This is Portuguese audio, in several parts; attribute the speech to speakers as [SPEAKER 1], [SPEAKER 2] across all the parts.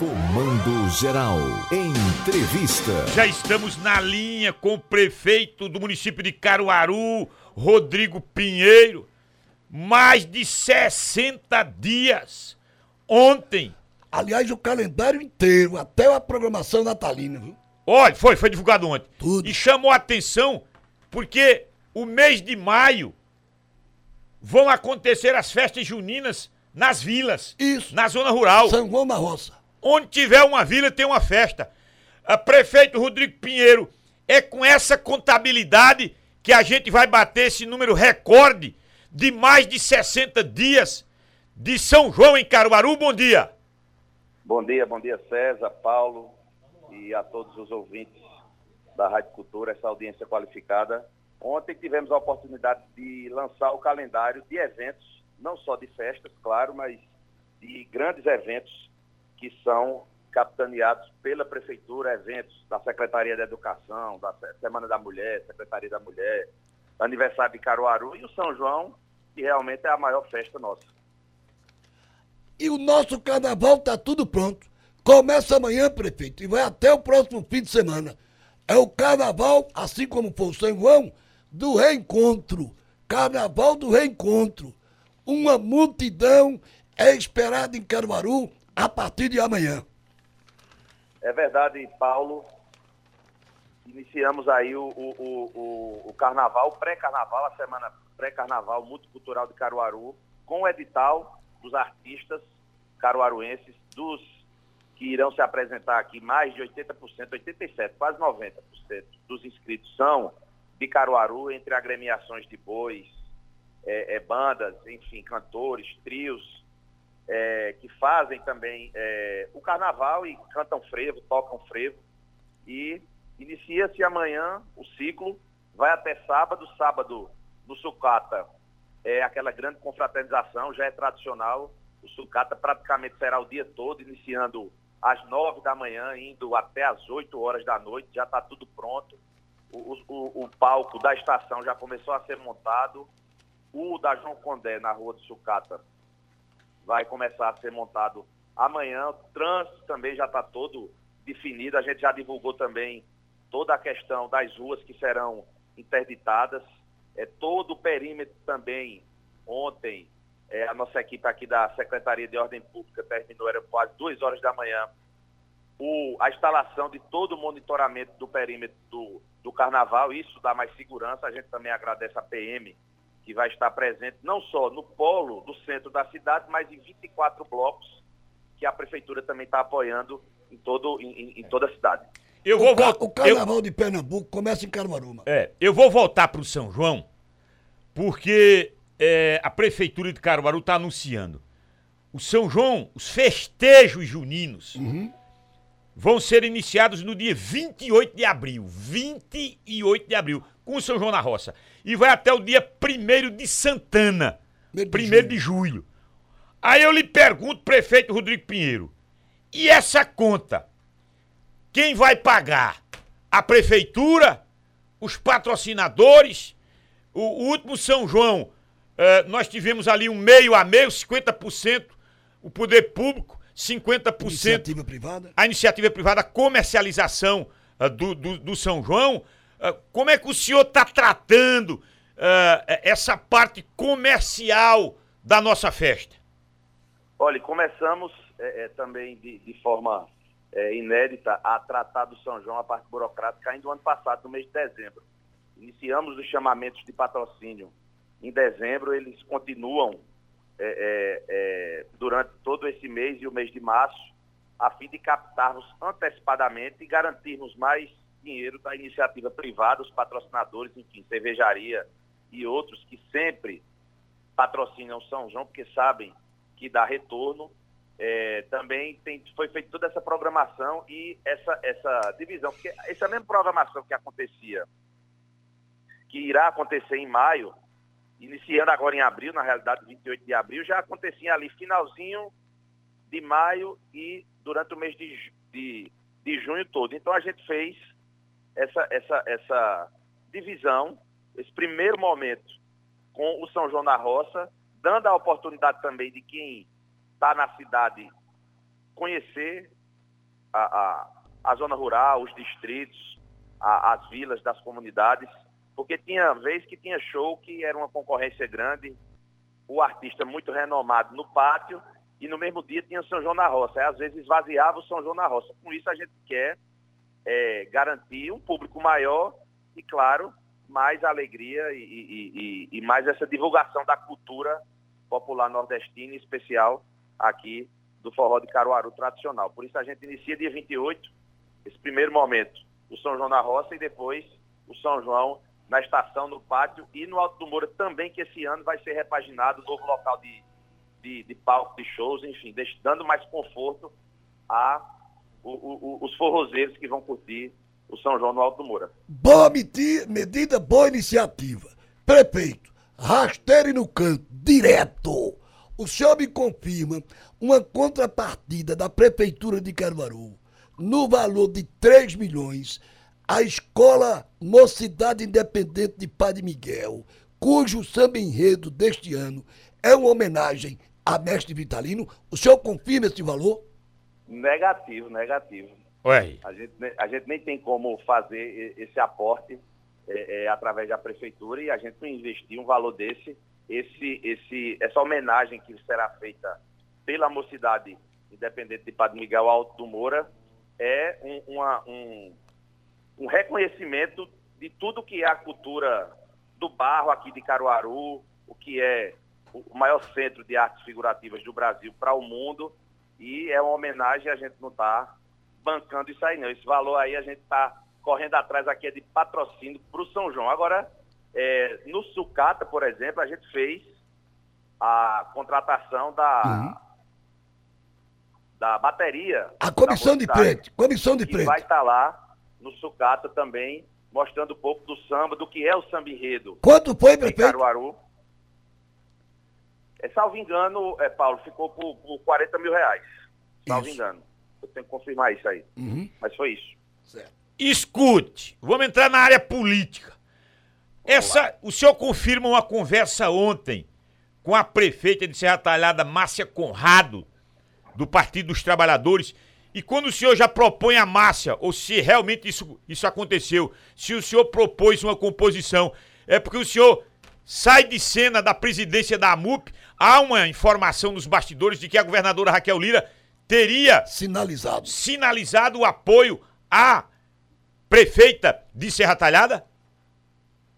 [SPEAKER 1] Comando Geral. Entrevista.
[SPEAKER 2] Já estamos na linha com o prefeito do município de Caruaru, Rodrigo Pinheiro. Mais de 60 dias. Ontem.
[SPEAKER 3] Aliás, o calendário inteiro, até a programação natalina, viu?
[SPEAKER 2] Olha, foi, foi divulgado ontem.
[SPEAKER 3] Tudo.
[SPEAKER 2] E chamou a atenção porque o mês de maio vão acontecer as festas juninas nas vilas.
[SPEAKER 3] Isso.
[SPEAKER 2] Na zona rural.
[SPEAKER 3] São João da Roça.
[SPEAKER 2] Onde tiver uma vila tem uma festa. A prefeito Rodrigo Pinheiro, é com essa contabilidade que a gente vai bater esse número recorde de mais de 60 dias de São João em Caruaru. Bom dia.
[SPEAKER 4] Bom dia, bom dia César, Paulo e a todos os ouvintes da Rádio Cultura, essa audiência qualificada. Ontem tivemos a oportunidade de lançar o calendário de eventos, não só de festas, claro, mas de grandes eventos que são capitaneados pela Prefeitura, eventos da Secretaria da Educação, da Semana da Mulher, Secretaria da Mulher, aniversário de Caruaru e o São João, que realmente é a maior festa nossa.
[SPEAKER 3] E o nosso carnaval tá tudo pronto. Começa amanhã, prefeito, e vai até o próximo fim de semana. É o carnaval, assim como foi o São João, do reencontro. Carnaval do reencontro. Uma multidão é esperada em Caruaru a partir de amanhã.
[SPEAKER 4] É verdade, Paulo. Iniciamos aí o, o, o, o carnaval, pré-carnaval, a semana pré-carnaval multicultural de Caruaru, com o edital dos artistas caruaruenses, dos que irão se apresentar aqui, mais de 80%, 87%, quase 90% dos inscritos são de Caruaru, entre agremiações de bois, é, é, bandas, enfim, cantores, trios, é, que fazem também é, o carnaval e cantam frevo, tocam frevo. E inicia-se amanhã o ciclo, vai até sábado, sábado no Sucata é aquela grande confraternização, já é tradicional. O Sucata praticamente será o dia todo, iniciando às nove da manhã, indo até às oito horas da noite, já está tudo pronto. O, o, o, palco da estação já começou a ser montado. O da João Condé, na rua do Sucata, vai começar a ser montado amanhã. O trânsito também já está todo definido. A gente já divulgou também toda a questão das ruas que serão interditadas. É, todo o perímetro também, ontem, é, a nossa equipe aqui da Secretaria de Ordem Pública terminou, era quase duas horas da manhã, o, a instalação de todo o monitoramento do perímetro do, do carnaval, isso dá mais segurança, a gente também agradece a PM, que vai estar presente não só no polo do centro da cidade, mas em 24 blocos, que a prefeitura também está apoiando em, todo, em, em toda a cidade.
[SPEAKER 2] Eu vou
[SPEAKER 3] o, ca o carnaval de Pernambuco começa em Caruaru. mano.
[SPEAKER 2] É, eu vou voltar pro São João, porque é, a prefeitura de Caruaru está anunciando. O São João, os festejos juninos, vão ser iniciados no dia 28 de abril. 28 de abril, com o São João na Roça. E vai até o dia 1 de Santana.
[SPEAKER 3] Primeiro de
[SPEAKER 2] 1 de julho. Aí eu lhe pergunto, prefeito Rodrigo Pinheiro, e essa conta? Quem vai pagar? A prefeitura? Os patrocinadores? O, o último São João, eh, nós tivemos ali um meio a meio, 50% o poder público, 50%
[SPEAKER 3] Iniciativa privada.
[SPEAKER 2] a iniciativa privada, a comercialização ah, do, do, do São João. Ah, como é que o senhor está tratando ah, essa parte comercial da nossa festa?
[SPEAKER 4] Olha, começamos é, é, também de, de forma é, inédita a tratar do São João, a parte burocrática, ainda no ano passado, no mês de dezembro. Iniciamos os chamamentos de patrocínio em dezembro, eles continuam é, é, é, durante todo esse mês e o mês de março, a fim de captarmos antecipadamente e garantirmos mais dinheiro da iniciativa privada, os patrocinadores, enfim, cervejaria e outros que sempre patrocinam São João, porque sabem que dá retorno. É, também tem, foi feita toda essa programação e essa, essa divisão, porque essa mesma programação que acontecia, que irá acontecer em maio, iniciando agora em abril, na realidade 28 de abril, já acontecia ali finalzinho de maio e durante o mês de, de, de junho todo. Então a gente fez essa, essa, essa divisão, esse primeiro momento com o São João da Roça, dando a oportunidade também de quem está na cidade conhecer a, a, a zona rural, os distritos, a, as vilas das comunidades, porque tinha vez que tinha show que era uma concorrência grande, o artista muito renomado no pátio e no mesmo dia tinha São João na Roça. Aí, às vezes esvaziava o São João na Roça. Com isso a gente quer é, garantir um público maior e, claro, mais alegria e, e, e, e mais essa divulgação da cultura popular nordestina, em especial aqui do forró de Caruaru tradicional. Por isso a gente inicia dia 28, esse primeiro momento, o São João na Roça e depois o São João na estação, no pátio e no Alto do Moura também, que esse ano vai ser repaginado, novo local de, de, de palco, de shows, enfim, dando mais conforto a os forrozeiros que vão curtir o São João no Alto Moura.
[SPEAKER 3] Boa medida, boa iniciativa. Prefeito, rasteire no canto, direto. O senhor me confirma uma contrapartida da Prefeitura de Caruaru no valor de 3 milhões a Escola Mocidade Independente de Padre Miguel, cujo samba enredo deste ano é uma homenagem a Mestre Vitalino. O senhor confirma esse valor?
[SPEAKER 4] Negativo, negativo.
[SPEAKER 2] Ué.
[SPEAKER 4] A gente, a gente nem tem como fazer esse aporte é, é, através da prefeitura e a gente não investir um valor desse. Esse, esse, essa homenagem que será feita pela mocidade independente de Padre Miguel Alto do Moura é um, uma, um, um reconhecimento de tudo que é a cultura do barro aqui de Caruaru, o que é o maior centro de artes figurativas do Brasil para o mundo e é uma homenagem, a gente não está bancando isso aí não. Esse valor aí a gente está correndo atrás aqui é de patrocínio para o São João. Agora, é, no Sucata, por exemplo, a gente fez a contratação da, uhum. da bateria.
[SPEAKER 3] A comissão de frente, comissão de frente.
[SPEAKER 4] vai estar tá lá no Sucata também, mostrando um pouco do samba, do que é o samba enredo.
[SPEAKER 3] Quanto foi, prefeito? Em
[SPEAKER 4] Caruaru. É, salvo engano, é, Paulo, ficou por, por 40 mil reais. Salvo isso. engano. Eu tenho que confirmar isso aí. Uhum. Mas foi isso.
[SPEAKER 2] Certo. Escute, vamos entrar na área política. Essa, o senhor confirma uma conversa ontem com a prefeita de Serra Talhada, Márcia Conrado, do Partido dos Trabalhadores. E quando o senhor já propõe a Márcia, ou se realmente isso, isso aconteceu, se o senhor propôs uma composição, é porque o senhor sai de cena da presidência da AMUP. Há uma informação nos bastidores de que a governadora Raquel Lira teria
[SPEAKER 3] sinalizado,
[SPEAKER 2] sinalizado o apoio à prefeita de Serra Talhada?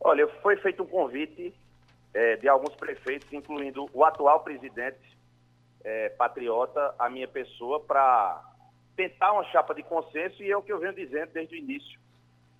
[SPEAKER 4] Olha, foi feito um convite é, de alguns prefeitos, incluindo o atual presidente é, patriota, a minha pessoa, para tentar uma chapa de consenso e é o que eu venho dizendo desde o início,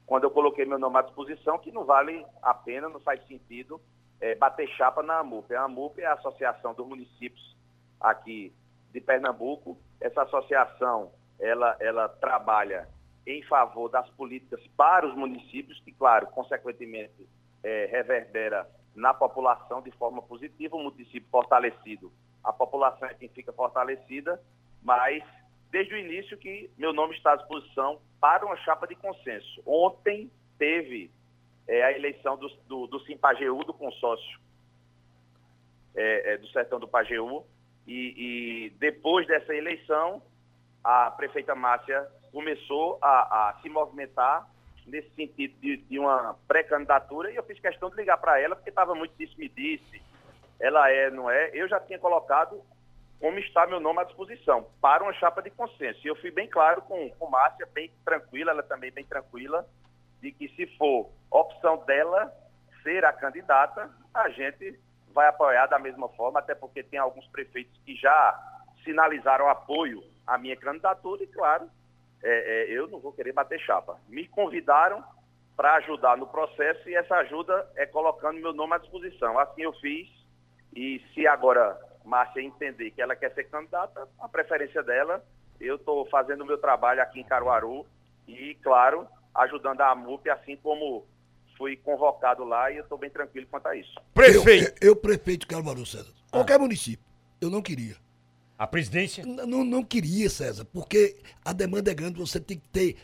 [SPEAKER 4] quando eu coloquei meu nome à disposição, que não vale a pena, não faz sentido é, bater chapa na AMUP. A AMUP é a Associação dos Municípios aqui de Pernambuco. Essa associação, ela, ela trabalha em favor das políticas para os municípios, que, claro, consequentemente, é, reverbera na população de forma positiva, o município fortalecido. A população é quem fica fortalecida, mas desde o início que meu nome está à disposição para uma chapa de consenso. Ontem teve é, a eleição do, do, do Simpageu, do consórcio é, é, do Sertão do Pajeú. E, e, depois dessa eleição, a prefeita Márcia começou a, a se movimentar nesse sentido de, de uma pré-candidatura e eu fiz questão de ligar para ela porque estava muito disse-me-disse. Ela é, não é? Eu já tinha colocado como está meu nome à disposição para uma chapa de consenso. E eu fui bem claro com, com Márcia, bem tranquila, ela também bem tranquila, de que se for opção dela ser a candidata, a gente vai apoiar da mesma forma, até porque tem alguns prefeitos que já sinalizaram apoio à minha candidatura e, claro, é, é, eu não vou querer bater chapa. Me convidaram para ajudar no processo e essa ajuda é colocando meu nome à disposição. Assim eu fiz e se agora Márcia entender que ela quer ser candidata, a preferência dela, eu estou fazendo o meu trabalho aqui em Caruaru e, claro, ajudando a AMUP, assim como fui convocado lá e eu estou bem tranquilo quanto a isso.
[SPEAKER 3] Prefeito! Eu, eu prefeito Caruaru, César. Qualquer ah. município. Eu não queria.
[SPEAKER 2] A presidência?
[SPEAKER 3] Não, não queria, César, porque a demanda é grande, você tem que ter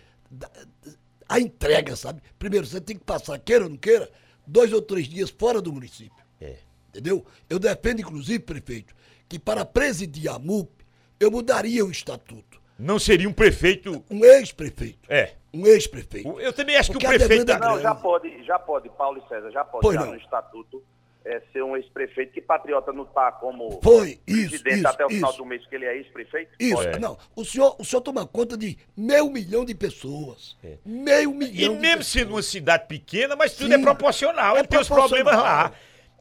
[SPEAKER 3] a entrega, sabe? Primeiro, você tem que passar, queira ou não queira, dois ou três dias fora do município. É. Entendeu? Eu defendo, inclusive, prefeito, que para presidir a MUP, eu mudaria o estatuto
[SPEAKER 2] não seria um prefeito.
[SPEAKER 3] Um ex-prefeito.
[SPEAKER 2] É.
[SPEAKER 3] Um ex-prefeito.
[SPEAKER 2] Eu também acho
[SPEAKER 3] Porque
[SPEAKER 2] que o prefeito. tá-
[SPEAKER 4] Não, já pode, já pode, Paulo e César, já pode
[SPEAKER 3] Pois
[SPEAKER 4] já
[SPEAKER 3] não.
[SPEAKER 4] no estatuto é, ser um ex-prefeito, que Patriota não está como
[SPEAKER 3] Foi, isso,
[SPEAKER 4] presidente
[SPEAKER 3] isso,
[SPEAKER 4] até o final
[SPEAKER 3] isso.
[SPEAKER 4] do mês que ele é ex-prefeito?
[SPEAKER 3] Isso,
[SPEAKER 2] Olha.
[SPEAKER 3] não. O senhor, o senhor toma conta de meio milhão de pessoas. Meio
[SPEAKER 2] E
[SPEAKER 3] milhão de
[SPEAKER 2] mesmo
[SPEAKER 3] pessoas.
[SPEAKER 2] sendo uma cidade pequena, mas tudo
[SPEAKER 3] Sim.
[SPEAKER 2] é proporcional.
[SPEAKER 3] É
[SPEAKER 2] Ele tem os problemas lá.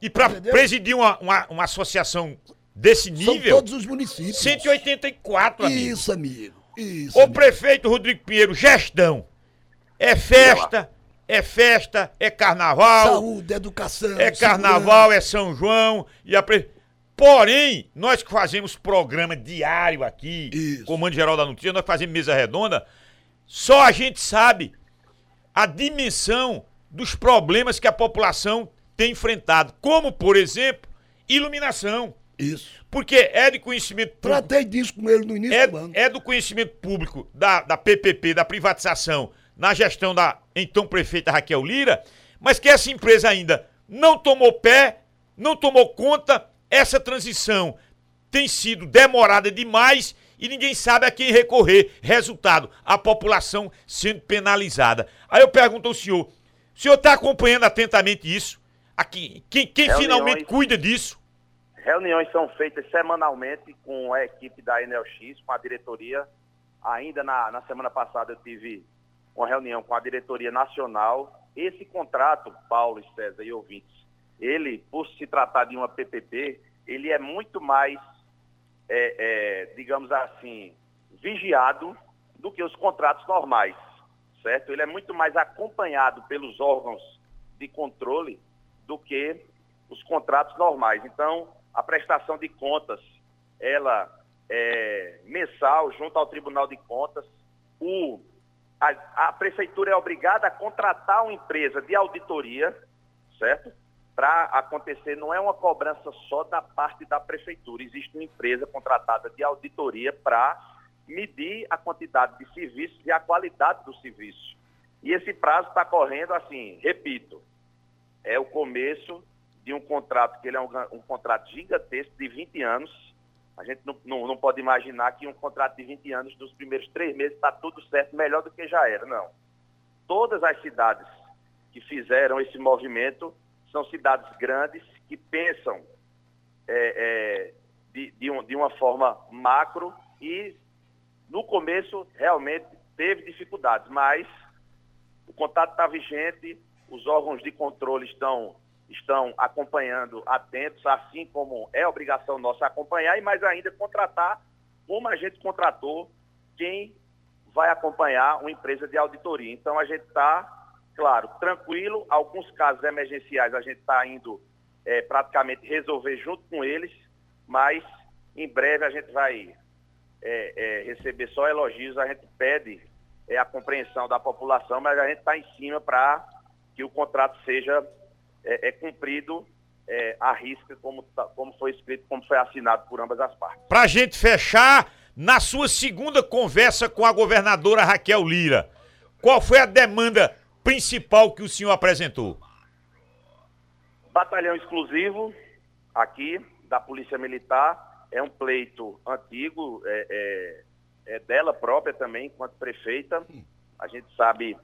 [SPEAKER 2] E para presidir uma, uma, uma associação desse
[SPEAKER 3] São
[SPEAKER 2] nível,
[SPEAKER 3] todos os municípios.
[SPEAKER 2] 184, amigo.
[SPEAKER 3] Isso, amigo. Isso.
[SPEAKER 2] O
[SPEAKER 3] amigo.
[SPEAKER 2] prefeito Rodrigo Pinheiro, gestão. É festa, é festa, é carnaval,
[SPEAKER 3] Saúde, educação.
[SPEAKER 2] é carnaval, é São João e a pre... Porém, nós que fazemos programa diário aqui,
[SPEAKER 3] Isso.
[SPEAKER 2] Comando Geral da Notícia, nós fazemos mesa redonda, só a gente sabe a dimensão dos problemas que a população tem enfrentado, como, por exemplo, iluminação.
[SPEAKER 3] Isso.
[SPEAKER 2] Porque é de conhecimento público
[SPEAKER 3] Tratei disso com ele no início do ano.
[SPEAKER 2] é, é do conhecimento público da, da PPP, da privatização, na gestão da então prefeita Raquel Lira, mas que essa empresa ainda não tomou pé, não tomou conta, essa transição tem sido demorada demais e ninguém sabe a quem recorrer. Resultado, a população sendo penalizada. Aí eu pergunto ao senhor, o senhor está acompanhando atentamente isso? Aqui, quem, quem
[SPEAKER 4] Reuniões.
[SPEAKER 2] finalmente cuida disso?
[SPEAKER 4] Reuniões são feitas semanalmente com a equipe da NLX, com a diretoria. Ainda na, na semana passada eu tive uma reunião com a diretoria nacional. Esse contrato, Paulo, César e ouvintes, ele, por se tratar de uma PPP, ele é muito mais, é, é, digamos assim, vigiado do que os contratos normais, certo? Ele é muito mais acompanhado pelos órgãos de controle do que os contratos normais. Então, a prestação de contas, ela é mensal junto ao Tribunal de Contas. O, a, a prefeitura é obrigada a contratar uma empresa de auditoria, certo? Para acontecer, não é uma cobrança só da parte da prefeitura, existe uma empresa contratada de auditoria para medir a quantidade de serviços e a qualidade do serviço. E esse prazo está correndo assim, repito, é o começo de um contrato que ele é um, um contrato gigantesco de 20 anos. A gente não, não, não pode imaginar que um contrato de 20 anos, nos primeiros três meses, está tudo certo, melhor do que já era. Não. Todas as cidades que fizeram esse movimento são cidades grandes que pensam é, é, de, de, um, de uma forma macro e no começo realmente teve dificuldades, mas o contrato está vigente, os órgãos de controle estão, estão acompanhando atentos, assim como é obrigação nossa acompanhar, e mais ainda contratar, como a gente contratou, quem vai acompanhar uma empresa de auditoria. Então a gente está, claro, tranquilo, alguns casos emergenciais a gente está indo é, praticamente resolver junto com eles, mas em breve a gente vai é, é, receber só elogios, a gente pede é, a compreensão da população, mas a gente está em cima para que o contrato seja é, é cumprido é, à risca, como, tá- como foi escrito, como foi assinado por ambas as partes.
[SPEAKER 2] Pra gente fechar, na sua segunda conversa com a governadora Raquel Lira, qual foi a demanda principal que o senhor apresentou?
[SPEAKER 4] Batalhão exclusivo aqui da Polícia Militar é um pleito antigo, é, é- é dela própria também, enquanto prefeita. A gente sabe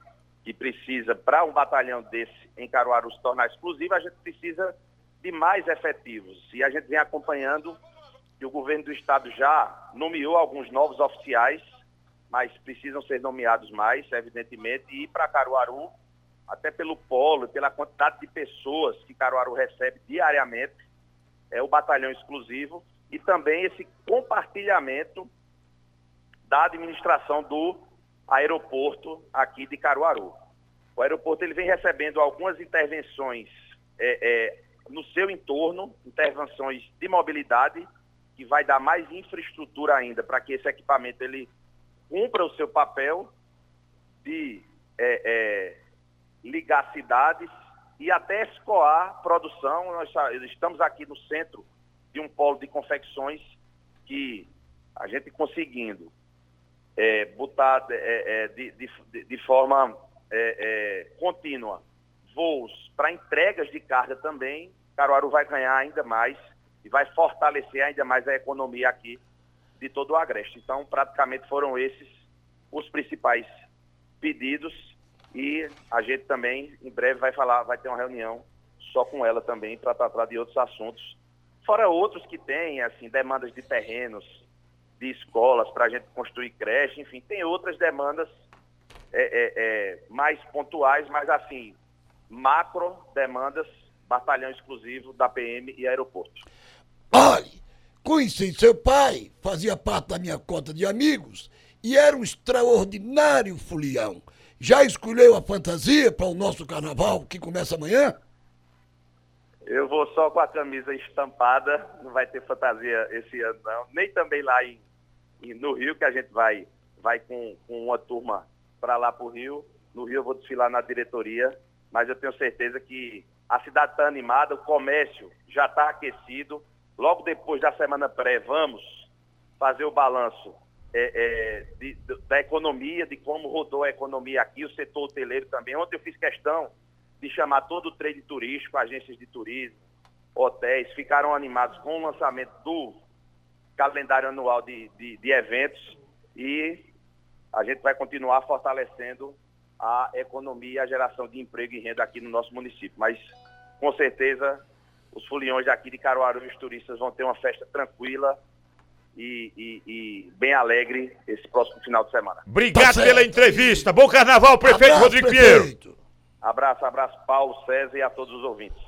[SPEAKER 4] que precisa, para um batalhão desse em Caruaru se tornar exclusivo, a gente precisa de mais efetivos. E a gente vem acompanhando que o governo do estado já nomeou alguns novos oficiais, mas precisam ser nomeados mais, evidentemente, e ir para Caruaru até pelo polo, pela quantidade de pessoas que Caruaru recebe diariamente, é o batalhão exclusivo e também esse compartilhamento da administração do aeroporto aqui de Caruaru. O aeroporto ele vem recebendo algumas intervenções é, é, no seu entorno, intervenções de mobilidade, que vai dar mais infraestrutura ainda para que esse equipamento ele cumpra o seu papel de é, é, ligar cidades e até escoar produção. Nós estamos aqui no centro de um polo de confecções que a gente conseguindo é, botar é, é, de, de- de forma é, é, contínua voos para entregas de carga também, Caruaru vai ganhar ainda mais e vai fortalecer ainda mais a economia aqui de todo o Agreste. Então, praticamente foram esses os principais pedidos e a gente também em breve vai falar, vai ter uma reunião só com ela também para tratar de outros assuntos, fora outros que têm assim demandas de terrenos, de escolas para a gente construir creche, enfim, tem outras demandas é, é, é, mais pontuais, mas assim macro demandas, batalhão exclusivo da PM e aeroporto.
[SPEAKER 3] Olhe, conheci seu pai, fazia parte da minha cota de amigos e era um extraordinário fulião. Já escolheu a fantasia para o nosso carnaval que começa amanhã?
[SPEAKER 4] Eu vou só com a camisa estampada, não vai ter fantasia esse ano não, nem também lá em, em no Rio, que a gente vai, vai com, com uma turma para lá para o Rio. No Rio eu vou desfilar na diretoria, mas eu tenho certeza que a cidade está animada, o comércio já está aquecido. Logo depois da semana pré, vamos fazer o balanço é, é, de, de, da economia, de como rodou a economia aqui, o setor hoteleiro também. Ontem eu fiz questão de chamar todo o trade turístico, agências de turismo, hotéis, ficaram animados com o lançamento do calendário anual de, de, de eventos e a gente vai continuar fortalecendo a economia e a geração de emprego e renda aqui no nosso município. Mas, com certeza, os foliões daqui de Caruaru e os turistas vão ter uma festa tranquila e, e, e bem alegre esse próximo final de semana.
[SPEAKER 2] Obrigado tá pela entrevista. Bom carnaval, prefeito
[SPEAKER 3] Abraço,
[SPEAKER 2] Rodrigo
[SPEAKER 3] prefeito.
[SPEAKER 2] Pinheiro.
[SPEAKER 4] Abraço, abraço, Paulo, César e a todos os ouvintes.